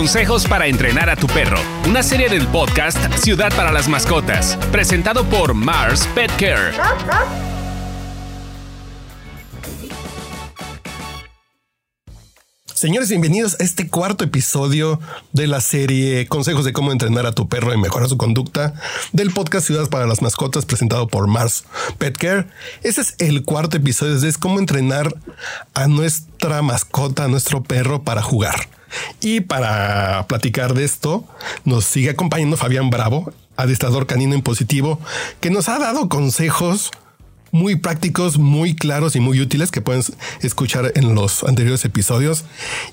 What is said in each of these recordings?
Consejos para entrenar a tu perro, una serie del podcast Ciudad para las Mascotas, presentado por Mars Pet Care. Señores, bienvenidos a este cuarto episodio de la serie Consejos de cómo entrenar a tu perro y mejorar su conducta del podcast Ciudad para las Mascotas presentado por Mars Pet Care. Ese es el cuarto episodio, es cómo entrenar a nuestra mascota, a nuestro perro para jugar. Y para platicar de esto, nos sigue acompañando Fabián Bravo, adestrador canino en positivo, que nos ha dado consejos muy prácticos, muy claros y muy útiles que pueden escuchar en los anteriores episodios.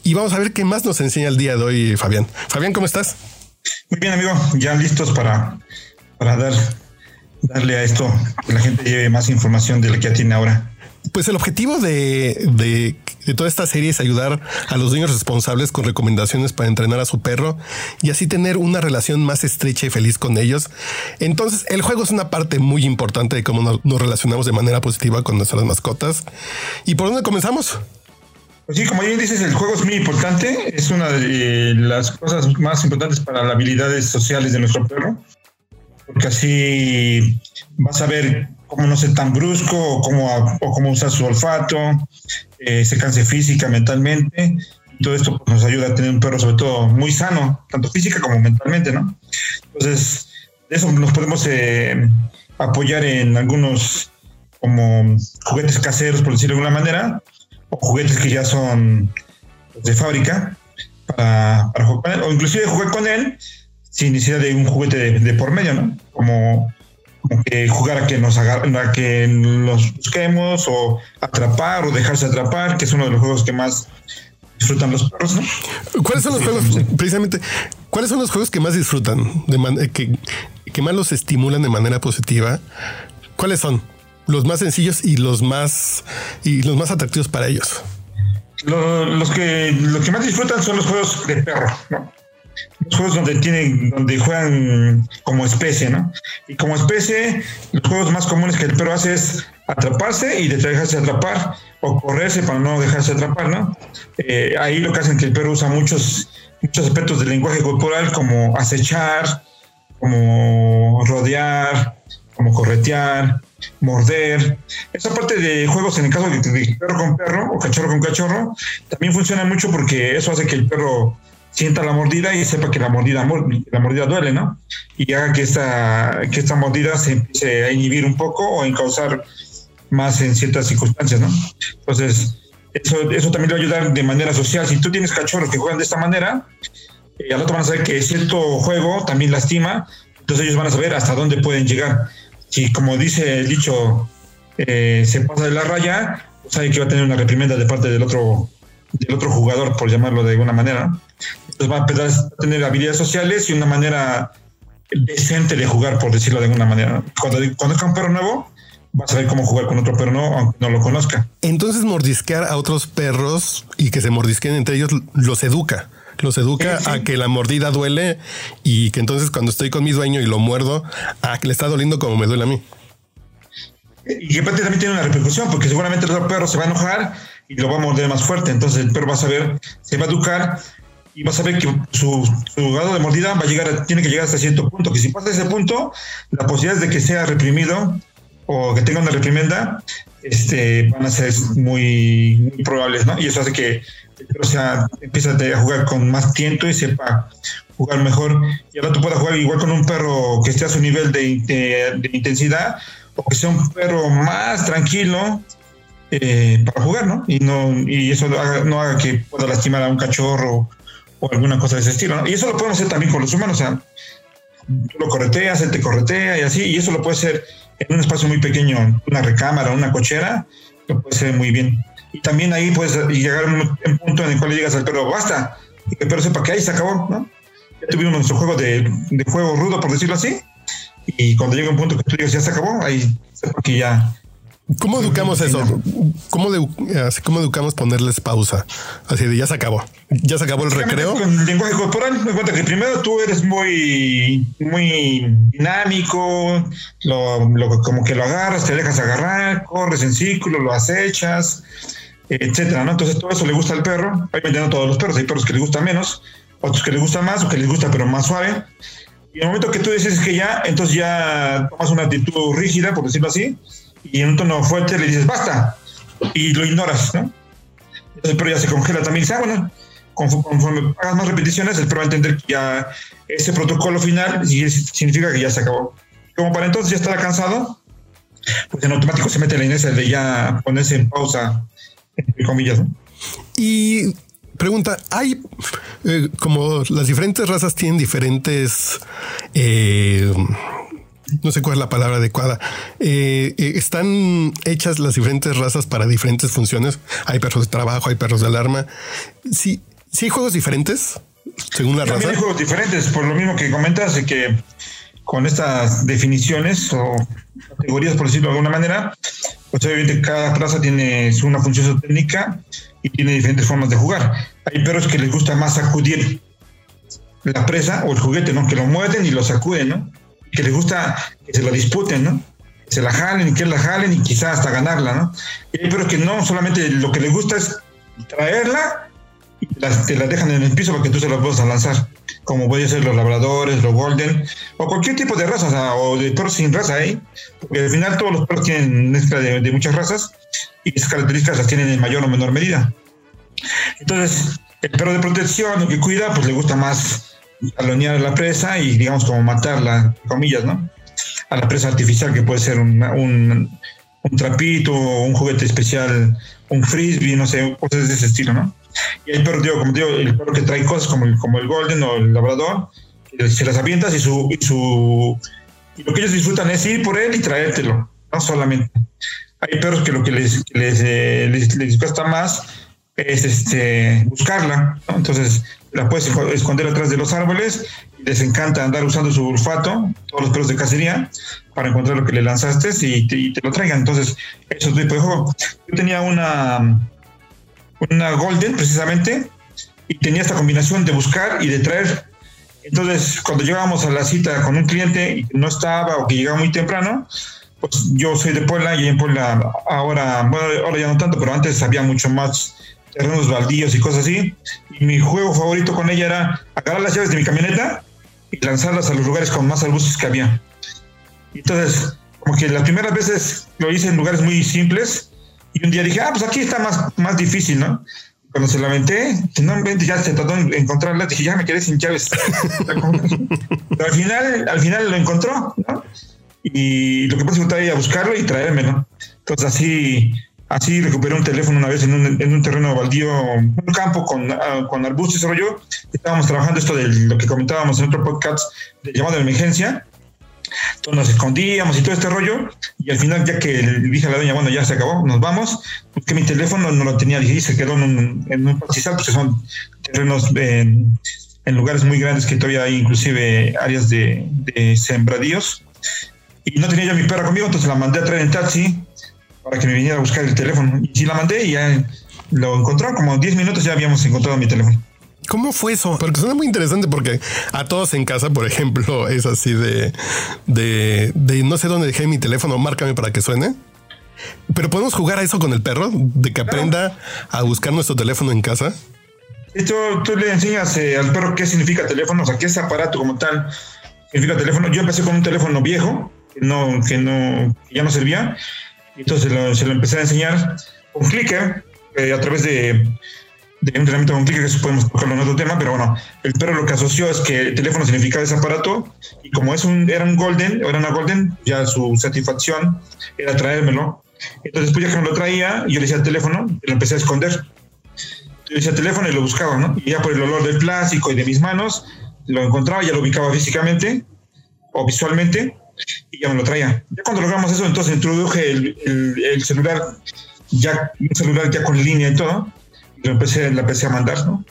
Y vamos a ver qué más nos enseña el día de hoy, Fabián. Fabián, ¿cómo estás? Muy bien, amigo. Ya listos para, para dar, darle a esto, que la gente lleve más información de la que ya tiene ahora. Pues el objetivo de, toda esta serie es ayudar a los dueños responsables con recomendaciones para entrenar a su perro y así tener una relación más estrecha y feliz con ellos. Entonces, el juego es una parte muy importante de cómo nos, relacionamos de manera positiva con nuestras mascotas. ¿Y por dónde comenzamos? Pues sí, como bien dices, el juego es muy importante. Es una de las cosas más importantes para las habilidades sociales de nuestro perro. Porque así vas a ver cómo no ser tan brusco cómo, o usar su olfato, eh, se canse física, mentalmente. todo esto pues, nos ayuda a tener un perro, sobre todo, muy sano, tanto física como mentalmente, ¿no? Entonces, de eso nos podemos eh, apoyar en algunos como juguetes caseros, por decirlo de alguna manera, o juguetes que ya son pues, de fábrica para, jugar con él, o inclusive jugar con él sin necesidad de un juguete de, de por medio, ¿no? Como jugar a que nos a que nos busquemos o atrapar o dejarse atrapar, que es uno de los juegos que más disfrutan los perros, ¿Cuáles son los juegos, precisamente, cuáles son los juegos que más disfrutan, de que, que más los estimulan de manera positiva? ¿Cuáles son? Los más sencillos y los más y los más atractivos para ellos. los que los que más disfrutan son los juegos de perro, ¿no? Los juegos donde tienen, donde juegan como especie, ¿no? Y como especie, los juegos más comunes que el perro hace es atraparse y dejarse atrapar o correrse para no dejarse atrapar, ¿no? Eh, ahí lo que hacen que el perro usa muchos, muchos aspectos del lenguaje corporal como acechar, como rodear, como corretear, morder. Esa parte de juegos en el caso de perro con perro o cachorro con cachorro también funciona mucho porque eso hace que el perro sienta la mordida y sepa que la mordida, la mordida duele, ¿no? Y haga que esta, que esta mordida se empiece a inhibir un poco o a causar más en ciertas circunstancias, ¿no? Entonces, eso, eso también le va a ayudar de manera social. Si tú tienes cachorros que juegan de esta manera, eh, al otro van a saber que cierto juego también lastima, entonces ellos van a saber hasta dónde pueden llegar. Si, como dice el dicho, eh, se pasa de la raya, sabe que va a tener una reprimenda de parte del otro, del otro jugador, por llamarlo de alguna manera. Entonces va a tener habilidades sociales y una manera decente de jugar, por decirlo de alguna manera. Cuando, cuando es un perro nuevo, va a saber cómo jugar con otro perro nuevo, aunque no lo conozca. Entonces mordisquear a otros perros y que se mordisquen entre ellos los educa. Los educa a que la mordida duele y que entonces cuando estoy con mi dueño y lo muerdo, a que le está doliendo como me duele a mí. Y aparte también tiene una repercusión, porque seguramente el otro perro se va a enojar y lo va a morder más fuerte. Entonces el perro va a saber, se va a educar y vas a ver que su, grado de mordida va a llegar, tiene que llegar hasta cierto punto, que si pasa ese punto, la posibilidad de que sea reprimido o que tenga una reprimenda, este, van a ser muy, probables, ¿no? Y eso hace que perro sea, empiece a jugar con más tiento y sepa jugar mejor. Y ahora tú puedas jugar igual con un perro que esté a su nivel de, intensidad o que sea un perro más tranquilo eh, para jugar, ¿no? Y, no, y eso no haga que pueda lastimar a un cachorro o alguna cosa de ese estilo. Y eso lo podemos hacer también con los humanos. O sea, tú lo correteas, él te corretea y así, y eso lo puede hacer en un espacio muy pequeño, una recámara, una cochera, lo puede hacer muy bien. Y también ahí puedes llegar a un, punto en el cual le digas al perro, basta, y que el perro sepa que ahí se acabó, ¿no? Ya tuvimos nuestro juego de, de juego rudo, por decirlo así, y cuando llega un punto que tú digas ya se acabó, ahí sepa que ya ¿Cómo educamos eso? ¿Cómo, ¿Cómo, educamos ponerles pausa? Así de ya se acabó. Ya se acabó el recreo. Con lenguaje corporal, me cuenta que primero tú eres muy, muy dinámico, lo, como que lo agarras, te dejas agarrar, corres en círculo, lo acechas, etcétera, ¿no? Entonces todo eso le gusta al perro. Obviamente no todos los perros, hay perros que le gustan menos, otros que les gusta más o que les gusta pero más suave. Y en el momento que tú dices que ya, entonces ya tomas una actitud rígida, por decirlo así, y en un tono fuerte le dices basta y lo ignoras, ¿no? Perro ya se congela también dice, ah, bueno, conforme hagas más repeticiones, el va a entender que ya ese protocolo final significa que ya se acabó. Como para entonces ya estará cansado, pues en automático se mete la inercia de ya ponerse en pausa, entre comillas. Y pregunta, hay eh, como las diferentes razas tienen diferentes... Eh, no sé cuál es la palabra adecuada. Eh, están hechas las diferentes razas para diferentes funciones. Hay perros de trabajo, hay perros de alarma. Sí, sí hay juegos diferentes según la También hay juegos diferentes, por lo mismo que comentas, que con estas definiciones o categorías, por decirlo de alguna manera, pues obviamente cada raza tiene una función técnica y tiene diferentes formas de jugar. Hay perros que les gusta más sacudir la presa o el juguete, ¿no? Que lo muerden y lo sacuden, ¿no? Que les gusta que se lo disputen, ¿no? Que se la jalen y que la jalen y quizás hasta ganarla, ¿no? Perros que no, solamente lo que les gusta es traerla y te la dejan en el piso para que tú se la puedas lanzar como pueden ser los labradores, los golden, o cualquier tipo de raza, o, de perros sin raza, ¿eh? Porque al final todos los perros tienen mezcla de, muchas razas y esas características las tienen en mayor o menor medida. Entonces, el perro de protección o que cuida, pues le gusta más alonear a la presa y, digamos, como matarla, comillas, ¿no? A la presa artificial, que puede ser un, un, un trapito, un juguete especial, un frisbee, no sé, cosas de ese estilo, ¿no? Y hay perros, digo, como digo, el perro que trae cosas como el, como el Golden o el Labrador, se las avientas y su, y su y lo que ellos disfrutan es ir por él y traértelo, no solamente. Hay perros que lo que les, les, eh, les, les, cuesta más es este, buscarla, ¿no? entonces la puedes esconder atrás de los árboles les encanta andar usando su olfato, todos los perros de cacería, para encontrar lo que le lanzaste y te, y te lo traigan. Entonces, eso es tipo de juego. Yo tenía una una Golden precisamente, y tenía esta combinación de buscar y de traer. Entonces, cuando llegábamos a la cita con un cliente y no estaba o que llegaba muy temprano, pues yo soy de Puebla y en Puebla ahora, bueno, ahora ya no tanto, pero antes había mucho más terrenos baldíos y cosas así. Y mi juego favorito con ella era agarrar las llaves de mi camioneta y lanzarlas a los lugares con más arbustos que había. Entonces, como que las primeras veces lo hice en lugares muy simples y un día dije, ah, pues aquí está más, más difícil, ¿no? Cuando se la aventé, finalmente ya se trató de encontrarla, dije, ya me quedé sin llaves. Pero al final, al final lo encontró, ¿no? Y lo que pasa es que a buscarlo y traérmelo. Entonces así, así recuperé un teléfono una vez en un, en un terreno baldío, un campo con, uh, con arbustos y rollo. Estábamos trabajando esto de lo que comentábamos en otro podcast de llamado de emergencia entonces nos escondíamos y todo este rollo. Y al final, ya que le dije a la doña, bueno, ya se acabó, nos vamos, porque mi teléfono no lo tenía, dije, y se quedó en un, en un pastizal, porque son terrenos en, en, lugares muy grandes que todavía hay inclusive áreas de, de sembradíos. Y no tenía yo mi perra conmigo, entonces la mandé a traer en taxi para que me viniera a buscar el teléfono. Y sí la mandé y ya lo encontró, como 10 minutos ya habíamos encontrado mi teléfono. ¿Cómo fue eso? Porque suena muy interesante porque a todos en casa, por ejemplo, es así de, de, de no sé dónde dejé mi teléfono, márcame para que suene. Pero podemos jugar a eso con el perro, de que aprenda a buscar nuestro teléfono en casa. Tú, tú le enseñas eh, al perro qué significa teléfono, o sea, qué es aparato como tal significa teléfono. Yo empecé con un teléfono viejo, que no, que no, que ya no servía. Entonces lo, se lo empecé a enseñar con clicker eh, a través de de entrenamiento con clic, eso podemos tocarlo en otro tema, pero bueno, el perro lo que asoció es que el teléfono significaba ese aparato y como es un, era un golden, era una golden, ya su satisfacción era traérmelo. Entonces, pues ya que me lo traía, yo le decía el teléfono, lo empecé a esconder. Yo le decía el teléfono y lo buscaba, ¿no? Y ya por el olor del plástico y de mis manos, lo encontraba, ya lo ubicaba físicamente o visualmente y ya me lo traía. Ya cuando logramos eso, entonces introduje el, el, el celular, ya un celular ya con línea y todo lo empecé, la empecé a mandar, ¿no?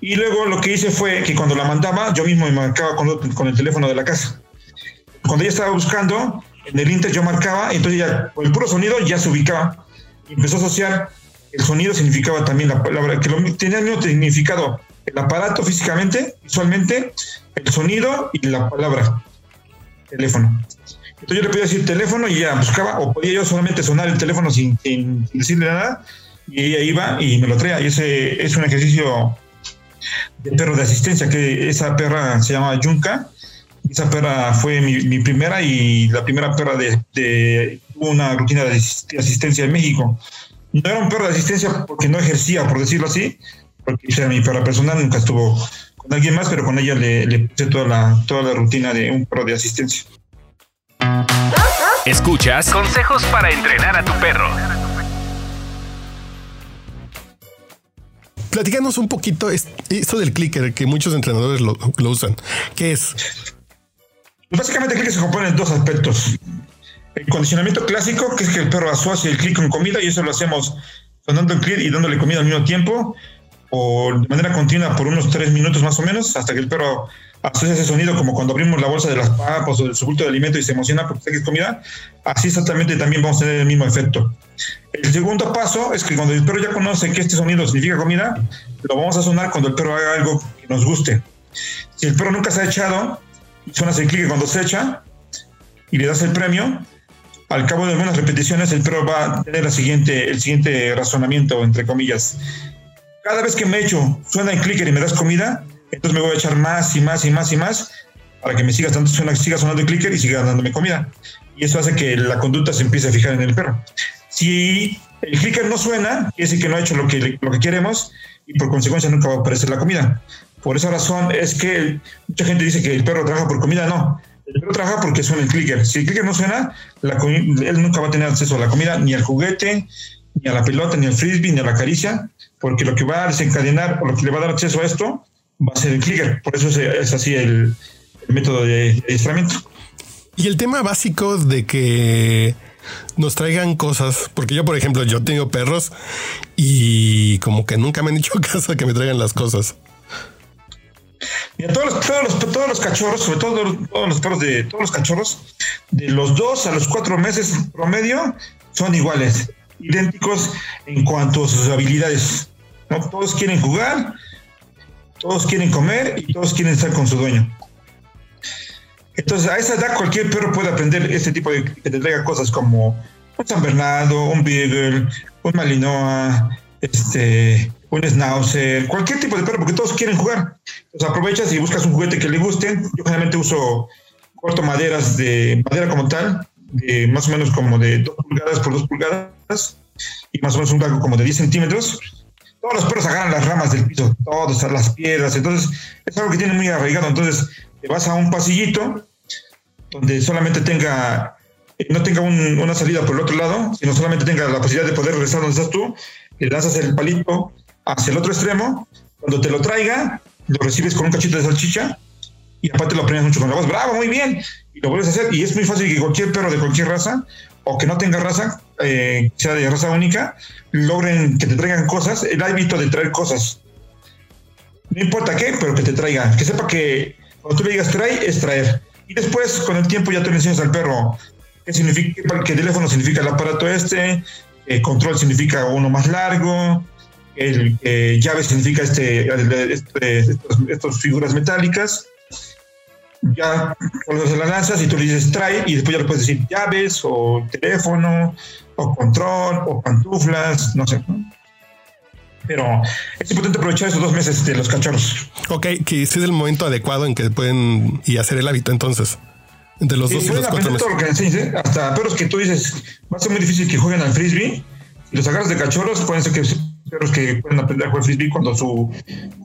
Y luego lo que hice fue que cuando la mandaba, yo mismo me marcaba con, con el teléfono de la casa. Cuando ella estaba buscando, en el Inter yo marcaba, y entonces ya con el puro sonido ya se ubicaba. Y empezó a asociar, el sonido significaba también la palabra, que lo, tenía el mismo significado, el aparato físicamente, visualmente, el sonido y la palabra, teléfono. Entonces yo le podía decir teléfono y ya buscaba, o podía yo solamente sonar el teléfono sin, sin decirle nada, y ella iba y me lo traía. Y ese es un ejercicio de perro de asistencia, que esa perra se llama Yunka. Esa perra fue mi, primera y la primera perra de, una rutina de asistencia en México. No era un perro de asistencia porque no ejercía, por decirlo así, porque mi perra personal, nunca estuvo con alguien más, pero con ella le, le puse toda la, toda la rutina de un perro de asistencia. Escuchas consejos para entrenar a tu perro. Platícanos un poquito esto del clicker que muchos entrenadores lo, usan. ¿Qué es? Básicamente el clicker se compone en dos aspectos. El condicionamiento clásico, que es que el perro asocia el clic con comida y eso lo hacemos sonando el clic y dándole comida al mismo tiempo o de manera continua por unos tres minutos más o menos hasta que el perro asocia ese sonido como cuando abrimos la bolsa de las papas o del su de alimento y se emociona porque es comida, así exactamente también vamos a tener el mismo efecto. El segundo paso es que cuando el perro ya conoce que este sonido significa comida, lo vamos a sonar cuando el perro haga algo que nos guste. Si el perro nunca se ha echado, suenas el clic cuando se echa y le das el premio, al cabo de algunas repeticiones el perro va a tener la siguiente, el siguiente razonamiento, entre comillas. Cada vez que me echo, suena el clicker y me das comida, entonces me voy a echar más y más y más y más para que me siga, tanto, siga sonando el clicker y siga dándome comida. Y eso hace que la conducta se empiece a fijar en el perro. Si el clicker no suena, quiere decir que no ha hecho lo que, lo que queremos y por consecuencia nunca va a aparecer la comida. Por esa razón es que mucha gente dice que el perro trabaja por comida. No, el perro trabaja porque suena el clicker. Si el clicker no suena, él nunca va a tener acceso a la comida, ni al juguete, ni a la pelota, ni al frisbee, ni a la caricia, porque lo que va a desencadenar o lo que le va a dar acceso a esto va a ser el clicker. Por eso es, así el, método de, adiestramiento. Y el tema básico de que nos traigan cosas, porque yo, por ejemplo, yo tengo perros y como que nunca me han dicho caso que me traigan las cosas. Mira, todos los, todos los, todos los cachorros, sobre todo todos los perros de todos los cachorros, de los dos a los cuatro meses promedio, son iguales, idénticos en cuanto a sus habilidades. ¿no? Todos quieren jugar, todos quieren comer y todos quieren estar con su dueño. Entonces, a esa edad cualquier perro puede aprender este tipo de que te traiga cosas como un San Bernardo, un Beagle, un Malinois, este, un Schnauzer, cualquier tipo de perro, porque todos quieren jugar. Entonces aprovechas y buscas un juguete que le guste. Yo generalmente uso corto maderas de madera como tal, de más o menos como de 2 pulgadas por 2 pulgadas y más o menos un largo como de 10 centímetros todos los perros agarran las ramas del piso, todas las piedras, entonces es algo que tiene muy arraigado. Entonces te vas a un pasillito donde solamente tenga, no tenga una salida por el otro lado, sino solamente tenga la posibilidad de poder regresar donde estás tú, le lanzas el palito hacia el otro extremo, cuando te lo traiga, lo recibes con un cachito de salchicha y aparte lo premias mucho con la voz, bravo, muy bien, y lo vuelves a hacer. Y es muy fácil que cualquier perro de cualquier raza o que no tenga raza, eh, sea de raza única, logren que te traigan cosas, el hábito de traer cosas. No importa qué, pero que te traigan. Que sepa que cuando tú le digas trae, es traer. Y después, con el tiempo, ya tú le enseñas al perro qué significa, que teléfono significa el aparato este, control significa uno más largo, el llave significa este, este estas figuras metálicas ya cuando se la lanzas y tú le dices trae y después ya le puedes decir llaves o teléfono o control o pantuflas, no sé. Pero es importante aprovechar esos dos meses de los cachorros. Ok, que es el momento adecuado en que pueden y hacer el hábito entonces. Entre los dos y los cuatro meses. Todo lo que enseñes, ¿eh? Hasta perros que tú dices, va a ser muy difícil que jueguen al frisbee. Si los agarras de cachorros, pueden ser que perros que pueden aprender a jugar frisbee cuando su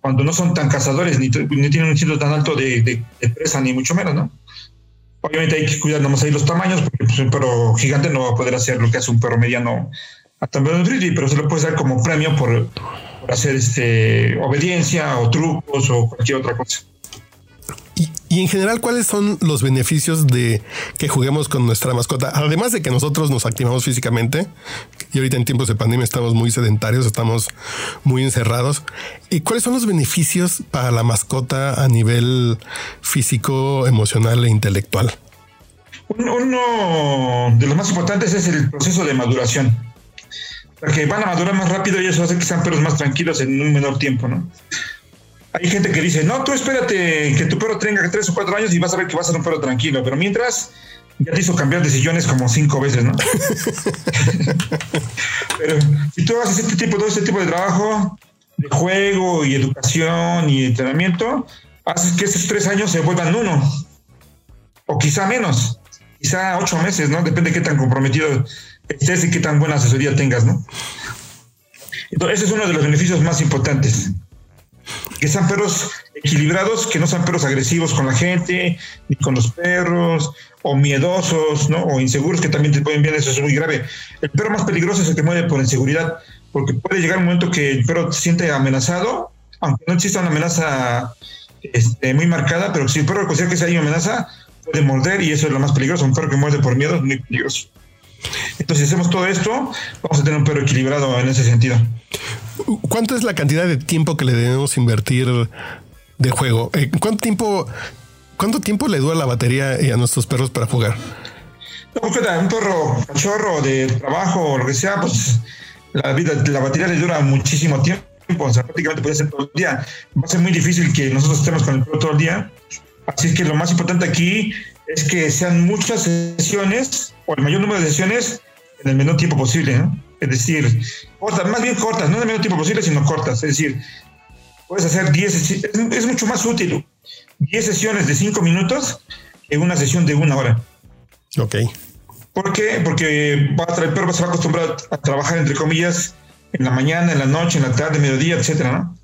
cuando no son tan cazadores ni, tienen un instinto tan alto de, presa ni mucho menos, ¿no? Obviamente hay que cuidar nomás ahí los tamaños porque pues, un perro gigante no va a poder hacer lo que hace un perro mediano a también frisbee, pero se lo puede dar como premio por, por hacer este obediencia o trucos o cualquier otra cosa. Y, en general, ¿cuáles son los beneficios de que juguemos con nuestra mascota? Además de que nosotros nos activamos físicamente, y ahorita en tiempos de pandemia estamos muy sedentarios, estamos muy encerrados. ¿Y cuáles son los beneficios para la mascota a nivel físico, emocional e intelectual? Uno de los más importantes es el proceso de maduración. Porque van a madurar más rápido y eso hace que sean perros más tranquilos en un menor tiempo, ¿no? Hay gente que dice, no, tú espérate que tu perro tenga tres o cuatro años y vas a ver que va a ser un perro tranquilo, pero mientras ya te hizo cambiar de sillones como cinco veces, ¿no? pero si tú haces este tipo, todo este tipo de trabajo, de juego y educación y entrenamiento, haces que esos tres años se vuelvan uno, o quizá menos, quizá ocho meses, ¿no? Depende de qué tan comprometido estés y qué tan buena asesoría tengas, ¿no? Entonces, ese es uno de los beneficios más importantes. Que sean perros equilibrados, que no sean perros agresivos con la gente, ni con los perros, o miedosos, ¿no? O inseguros que también te pueden ver, eso es muy grave. El perro más peligroso es el que mueve por inseguridad, porque puede llegar un momento que el perro se siente amenazado, aunque no exista una amenaza este, muy marcada, pero si el perro considera que hay una amenaza, puede morder y eso es lo más peligroso. Un perro que muerde por miedo es muy peligroso. Entonces, si hacemos todo esto, vamos a tener un perro equilibrado en ese sentido. ¿Cuánto es la cantidad de tiempo que le debemos invertir de juego? Eh, ¿Cuánto tiempo, cuánto tiempo le dura la batería a nuestros perros para jugar? No, un perro cachorro de trabajo o lo que sea, pues la vida, la batería le dura muchísimo tiempo. O sea, prácticamente puede ser todo el día. Va a ser muy difícil que nosotros estemos con el perro todo el día. Así que lo más importante aquí es que sean muchas sesiones o el mayor número de sesiones en el menor tiempo posible, ¿no? Es decir, cortas, más bien cortas, no en el menor tiempo posible, sino cortas. Es decir, puedes hacer 10, es, es mucho más útil 10 sesiones de 5 minutos que una sesión de una hora. Ok. ¿Por qué? Porque va a, el perro se va a acostumbrar a trabajar, entre comillas, en la mañana, en la noche, en la tarde, mediodía, etcétera, ¿no?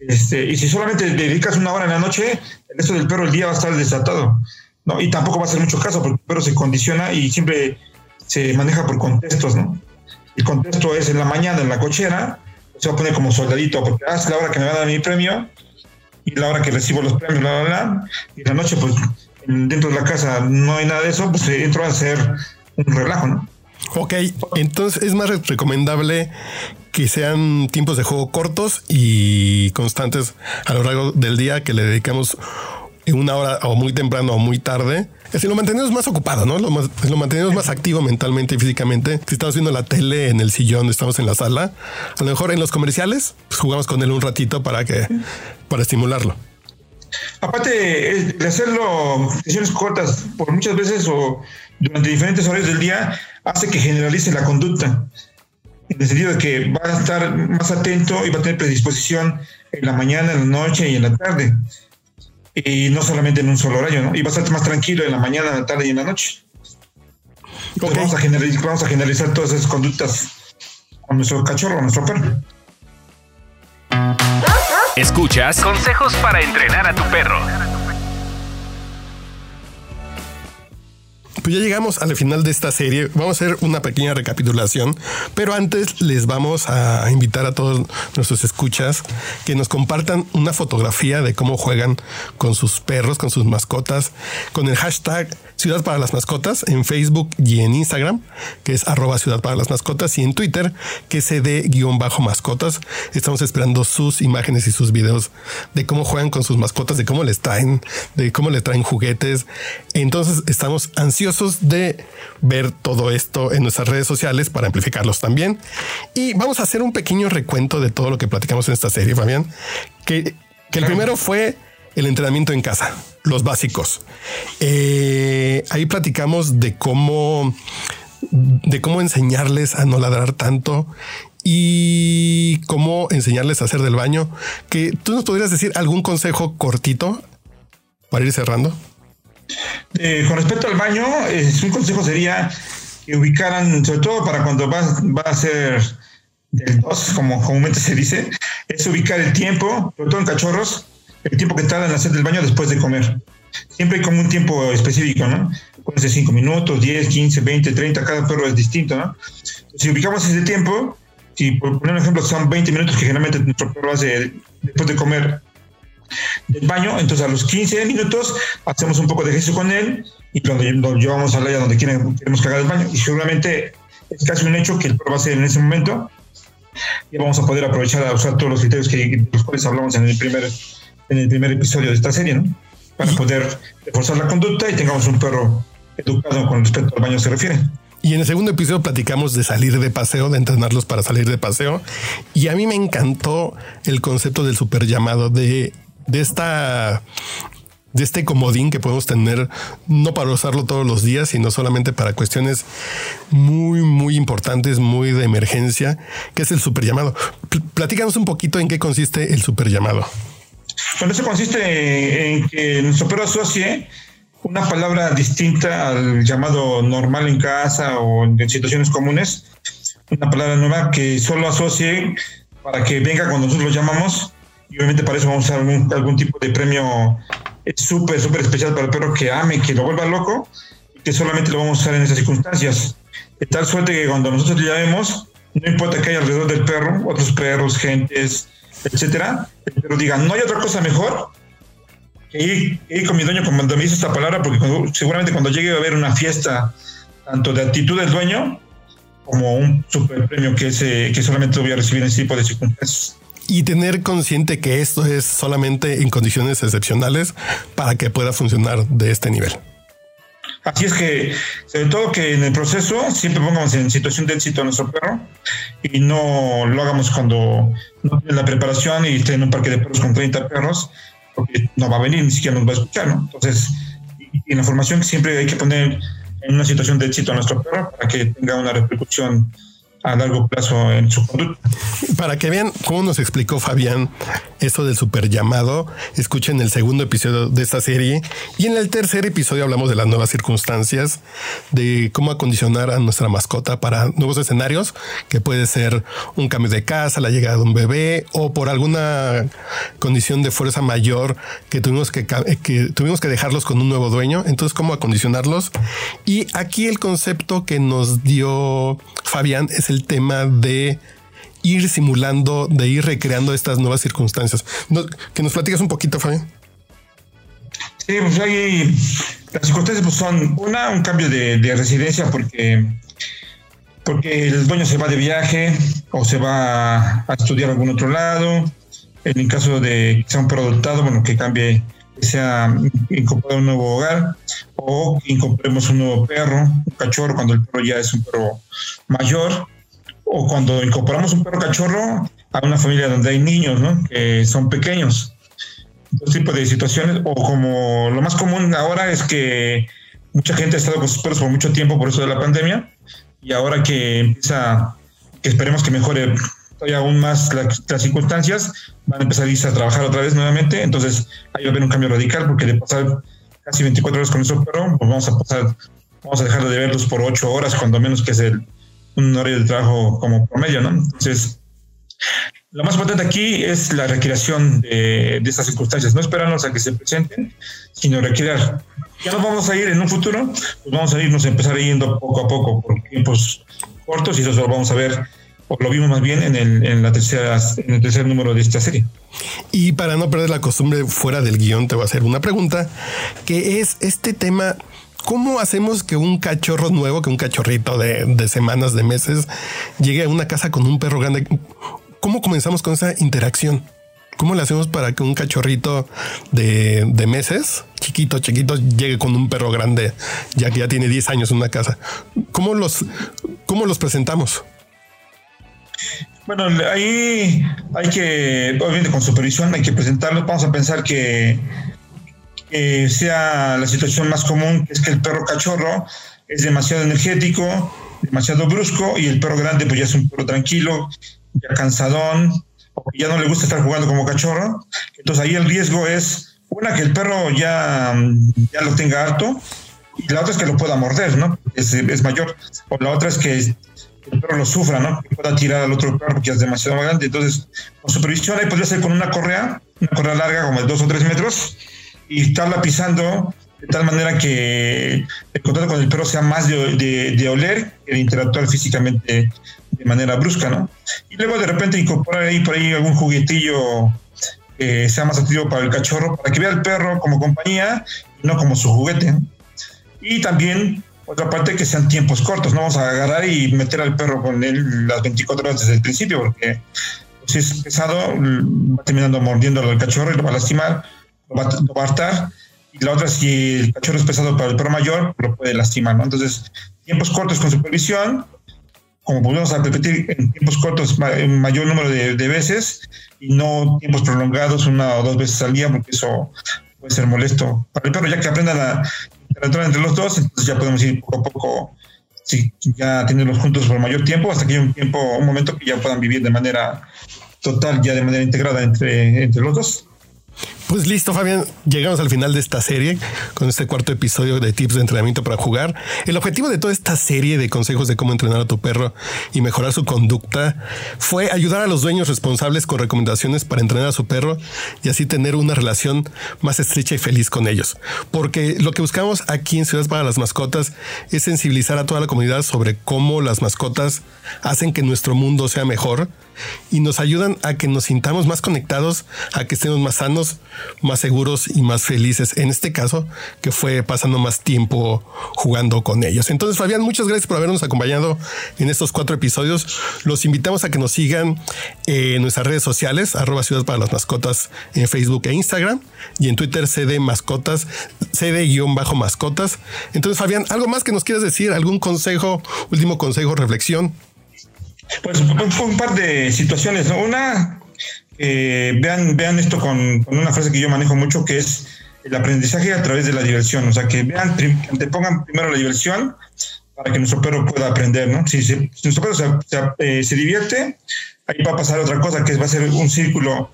Este, y si solamente dedicas una hora en la noche, el resto del perro el día va a estar desatado. ¿no? Y tampoco va a hacer mucho caso porque el perro se condiciona y siempre se maneja por contextos, ¿no? El contexto es en la mañana en la cochera, se va a poner como soldadito porque ah, es la hora que me va a dar mi premio y la hora que recibo los premios, bla, bla, bla. Y en la noche, pues dentro de la casa no hay nada de eso, pues entro a hacer un relajo, ¿no? Ok, entonces es más recomendable que sean tiempos de juego cortos y constantes a lo largo del día que le dedicamos en una hora o muy temprano o muy tarde. Si lo mantenemos más ocupado, ¿no? Lo, lo mantenemos más activo mentalmente y físicamente. Si estamos viendo la tele en el sillón, estamos en la sala, a lo mejor en los comerciales, pues jugamos con él un ratito para que, para estimularlo. Aparte de hacerlo sesiones cortas por muchas veces o durante diferentes horarios del día, hace que generalice la conducta. En el sentido de que va a estar más atento y va a tener predisposición en la mañana, en la noche y en la tarde y no solamente en un solo horario, ¿no? Y bastante más tranquilo en la mañana, en la tarde y en la noche. vamos, a generalizar, vamos a generalizar todas esas conductas a nuestro cachorro, a nuestro perro. Escuchas consejos para entrenar a tu perro. Pues ya llegamos al final de esta serie. Vamos a hacer una pequeña recapitulación, pero antes les vamos a invitar a todos nuestros escuchas que nos compartan una fotografía de cómo juegan con sus perros, con sus mascotas, con el hashtag Ciudad para las Mascotas en Facebook y en Instagram, que es arroba Ciudad para las Mascotas, y en Twitter, que es cd-mascotas. Estamos esperando sus imágenes y sus videos de cómo juegan con sus mascotas, de cómo les traen, de cómo les traen juguetes. Entonces estamos ansiosos de ver todo esto en nuestras redes sociales para amplificarlos también. Y vamos a hacer un pequeño recuento de todo lo que platicamos en esta serie, Fabián, que, que el primero fue el entrenamiento en casa, los básicos. Eh, ahí platicamos de cómo, de cómo enseñarles a no ladrar tanto y cómo enseñarles a hacer del baño. Que tú nos podrías decir algún consejo cortito para ir cerrando. Eh, con respecto al baño, eh, un consejo sería que ubicaran, sobre todo para cuando va, va a ser del 2, como comúnmente se dice, es ubicar el tiempo, sobre todo en cachorros, el tiempo que tarda en hacer del baño después de comer. Siempre hay como un tiempo específico, ¿no? Puede ser 5 minutos, 10, 15, 20, 30, cada perro es distinto, ¿no? Si ubicamos ese tiempo, si por poner un ejemplo son 20 minutos que generalmente nuestro perro hace después de comer del baño, entonces a los 15 minutos hacemos un poco de ejercicio con él y lo, llevamos al área donde queremos que haga el baño y seguramente es casi un hecho que el perro va a hacer en ese momento y vamos a poder aprovechar a usar todos los criterios que, de los cuales hablamos en el primer en el primer episodio de esta serie, ¿no? Para poder reforzar la conducta y tengamos un perro educado con respecto al baño se refiere. Y en el segundo episodio platicamos de salir de paseo, de entrenarlos para salir de paseo. Y a mí me encantó el concepto del super llamado, de, de esta de este comodín que podemos tener, no para usarlo todos los días, sino solamente para cuestiones muy, muy importantes, muy de emergencia, que es el super llamado. Platícanos un poquito en qué consiste el super llamado. Bueno, eso consiste en que nuestro perro asocie una palabra distinta al llamado normal en casa o en situaciones comunes, una palabra nueva que solo asocie para que venga cuando nosotros lo llamamos. Y obviamente para eso vamos a algún, algún tipo de premio es súper, súper especial para el perro que ame, que lo vuelva loco, y que solamente lo vamos a usar en esas circunstancias. De tal suerte que cuando nosotros le llamemos, no importa que haya alrededor del perro, otros perros, gentes, etcétera, el perro diga, no hay otra cosa mejor que ir, con mi dueño cuando me dice esta palabra, porque seguramente cuando llegue a haber una fiesta, tanto de actitud del dueño, como un super premio que, ese, que solamente voy a recibir en ese tipo de circunstancias y tener consciente que esto es solamente en condiciones excepcionales para que pueda funcionar de este nivel. Así es que, sobre todo que en el proceso siempre pongamos en situación de éxito a nuestro perro y no lo hagamos cuando no tiene la preparación y esté en un parque de perros con 30 perros, porque no va a venir, ni siquiera nos va a escuchar, ¿no? Entonces, y, en la formación siempre hay que poner en una situación de éxito a nuestro perro para que tenga una repercusión a largo plazo en su conducta. Para que vean cómo nos explicó Fabián esto del super llamado, escuchen el segundo episodio de esta serie y en el tercer episodio hablamos de las nuevas circunstancias, de cómo acondicionar a nuestra mascota para nuevos escenarios, que puede ser un cambio de casa, la llegada de un bebé o por alguna condición de fuerza mayor que tuvimos que, que tuvimos que dejarlos con un nuevo dueño. Entonces, cómo acondicionarlos. Y aquí el concepto que nos dio Fabián es el tema de ir simulando, de ir recreando estas nuevas circunstancias. que nos platicas un poquito, Fabián. Sí, pues hay las circunstancias pues son una, un cambio de, residencia porque porque el dueño se va de viaje o se va a estudiar a algún otro lado. En el caso de que sea un perro adoptado, bueno, que cambie, que sea incorporado un nuevo hogar o que incorporemos un nuevo perro, un cachorro, cuando el perro ya es un perro mayor o cuando incorporamos un perro cachorro a una familia donde hay niños, ¿no? Que son pequeños. Dos tipos de situaciones, o como lo más común ahora es que mucha gente ha estado con sus perros por mucho tiempo por eso de la pandemia, y ahora que empieza, que esperemos que mejore todavía aún más las circunstancias, van a empezar a trabajar otra vez nuevamente, entonces ahí va a haber un cambio radical, porque de pasar casi 24 horas con nuestro perro, pues vamos a pasar, vamos a dejar de verlos por 8 horas, cuando menos que es el, un horario de trabajo como promedio, ¿no? Entonces, lo más importante aquí es la recreación de, estas circunstancias, no esperarnos a que se presenten, sino recrear. Ya nos vamos a ir en un futuro, pues vamos a irnos a empezar yendo poco a poco por tiempos cortos y eso lo vamos a ver, o lo vimos más bien en el, en la tercera, en el tercer número de esta serie. Y para no perder la costumbre fuera del guion, te voy a hacer una pregunta, que es este tema ¿Cómo hacemos que un cachorro nuevo, que un cachorrito de, semanas, de meses, llegue a una casa con un perro grande? ¿Cómo comenzamos con esa interacción? ¿Cómo le hacemos para que un cachorrito de, meses, chiquito, chiquito, llegue con un perro grande, ya que ya tiene 10 años en una casa? ¿Cómo los, cómo los presentamos? Bueno, ahí hay que, obviamente con supervisión, hay que presentarlos. Vamos a pensar que sea la situación más común, que es que el perro cachorro es demasiado energético, demasiado brusco, y el perro grande pues ya es un perro tranquilo, ya cansadón, o ya no le gusta estar jugando como cachorro. Entonces ahí el riesgo es, una, que el perro ya, ya lo tenga harto, y la otra es que lo pueda morder, ¿no? Es, es mayor. O la otra es que el perro lo sufra, ¿no? Que pueda tirar al otro perro porque es demasiado grande. Entonces, con supervisión ahí podría ser con una correa, una correa larga como de dos o tres metros, y estarla pisando de tal manera que el contacto con el perro sea más de, de, oler que de interactuar físicamente de manera brusca, ¿no? Y luego de repente incorporar ahí por ahí algún juguetillo que sea más activo para el cachorro, para que vea al perro como compañía y no como su juguete. Y también otra parte que sean tiempos cortos, no vamos a agarrar y meter al perro con él las 24 horas desde el principio, porque si es pesado, va terminando mordiéndolo al cachorro y lo va a lastimar lo va, a hartar. Y la otra, si el cachorro es pesado para el perro mayor, lo puede lastimar, ¿no? Entonces, tiempos cortos con supervisión, como podemos repetir en tiempos cortos mayor número de, veces y no tiempos prolongados una o dos veces al día, porque eso puede ser molesto para el perro, ya que aprendan a interactuar entre los dos, entonces ya podemos ir poco a poco, si ya tenerlos juntos por mayor tiempo, hasta que haya un tiempo, un momento que ya puedan vivir de manera total, ya de manera integrada entre, entre los dos. Pues listo, Fabián, llegamos al final de esta serie con este cuarto episodio de tips de entrenamiento para jugar. El objetivo de toda esta serie de consejos de cómo entrenar a tu perro y mejorar su conducta fue ayudar a los dueños responsables con recomendaciones para entrenar a su perro y así tener una relación más estrecha y feliz con ellos. Porque lo que buscamos aquí en Ciudades para las Mascotas es sensibilizar a toda la comunidad sobre cómo las mascotas hacen que nuestro mundo sea mejor y nos ayudan a que nos sintamos más conectados, a que estemos más sanos, más seguros y más felices. En este caso, que fue pasando más tiempo jugando con ellos. Entonces, Fabián, muchas gracias por habernos acompañado en estos cuatro episodios. Los invitamos a que nos sigan en nuestras redes sociales, arroba Ciudad para las Mascotas en Facebook e Instagram y en Twitter CD Mascotas, CD-Mascotas. Entonces, Fabián, ¿algo más que nos quieras decir? ¿Algún consejo, último consejo, reflexión? Pues un par de situaciones. Una, vean, vean esto con, una frase que yo manejo mucho, que es el aprendizaje a través de la diversión. O sea, que vean, que pongan primero la diversión para que nuestro perro pueda aprender, ¿no? Si, nuestro perro eh, se, divierte, ahí va a pasar otra cosa, que va a ser un círculo,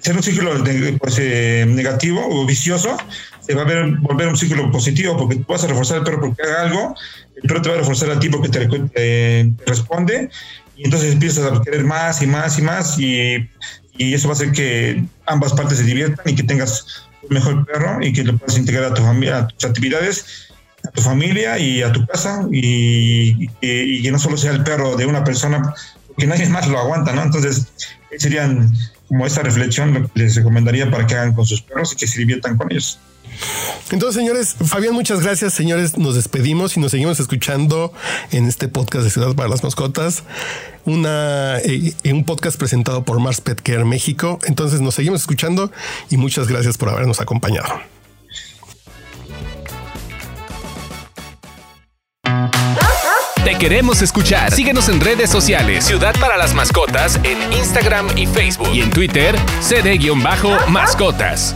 ser un círculo pues, eh, negativo o vicioso, se va a ver, volver un círculo positivo, porque tú vas a reforzar al perro porque haga algo, el perro te va a reforzar a ti porque te, responde, y entonces empiezas a querer más y más y más, y, y, eso va a hacer que ambas partes se diviertan y que tengas un mejor perro y que lo puedas integrar a tu familia, a tus actividades, a tu familia y a tu casa, y, que no solo sea el perro de una persona, porque nadie más lo aguanta, ¿no? Entonces, serían como esta reflexión lo que les recomendaría para que hagan con sus perros y que se diviertan con ellos. Entonces, señores, Fabián, muchas gracias. Señores, nos despedimos y nos seguimos escuchando en este podcast de Ciudad para las Mascotas. Una, eh, un podcast presentado por Mars Pet Care México. Entonces, nos seguimos escuchando y muchas gracias por habernos acompañado. Te queremos escuchar. Síguenos en redes sociales. Ciudad para las Mascotas en Instagram y Facebook. Y en Twitter, cd-mascotas.